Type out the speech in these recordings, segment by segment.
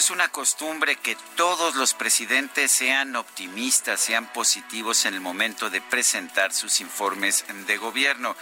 Es una costumbre que todos los presidentes sean optimistas, sean positivos en el momento de presentar sus informes de gobierno.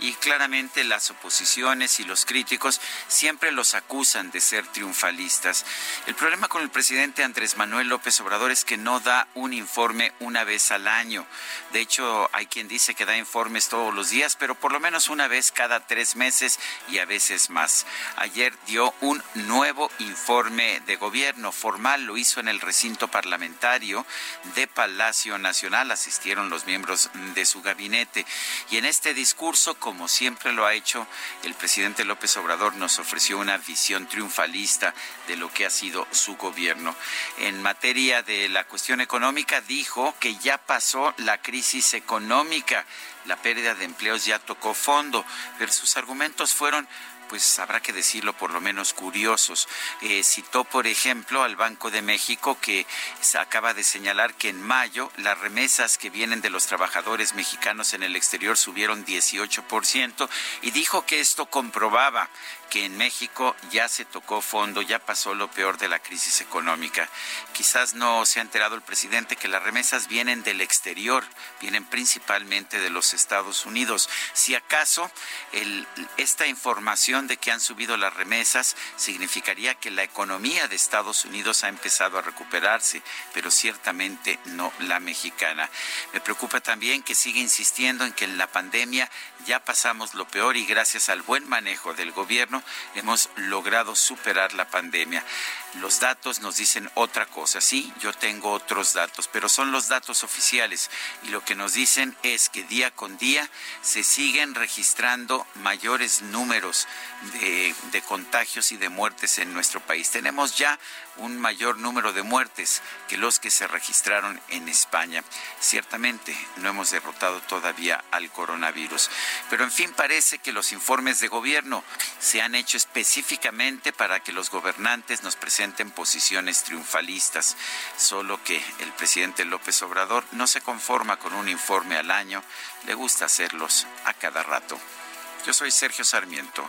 Y claramente las oposiciones y los críticos siempre los acusan de ser triunfalistas. El problema con el presidente Andrés Manuel López Obrador es que no da un informe una vez al año. De hecho, hay quien dice que da informes todos los días, pero por lo menos una vez cada tres meses y a veces más. Ayer dio un nuevo informe de gobierno formal, lo hizo en el recinto parlamentario de Palacio Nacional, asistieron los miembros de su gabinete y en este discurso, como siempre lo ha hecho, el presidente López Obrador nos ofreció una visión triunfalista de lo que ha sido su gobierno. En materia de la cuestión económica, dijo que ya pasó la crisis económica, la pérdida de empleos ya tocó fondo, pero sus argumentos fueron pues habrá que decirlo por lo menos curiosos. Eh, citó, por ejemplo, al Banco de México que se acaba de señalar que en mayo las remesas que vienen de los trabajadores mexicanos en el exterior subieron 18% y dijo que esto comprobaba que en México ya se tocó fondo, ya pasó lo peor de la crisis económica. Quizás no se ha enterado el presidente que las remesas vienen del exterior, vienen principalmente de los Estados Unidos. Si acaso esta información de que han subido las remesas significaría que la economía de Estados Unidos ha empezado a recuperarse, pero ciertamente no la mexicana. Me preocupa también que sigue insistiendo en que en la pandemia ya pasamos lo peor y gracias al buen manejo del gobierno hemos logrado superar la pandemia. Los datos nos dicen otra cosa, sí, yo tengo otros datos, pero son los datos oficiales y lo que nos dicen es que día con día se siguen registrando mayores números de, contagios y de muertes en nuestro país. Tenemos ya un mayor número de muertes que los que se registraron en España. Ciertamente no hemos derrotado todavía al coronavirus, pero en fin parece que los informes de gobierno se han hecho específicamente para que los gobernantes nos presenten posiciones triunfalistas, solo que el presidente López Obrador no se conforma con un informe al año, le gusta hacerlos a cada rato. Yo soy Sergio Sarmiento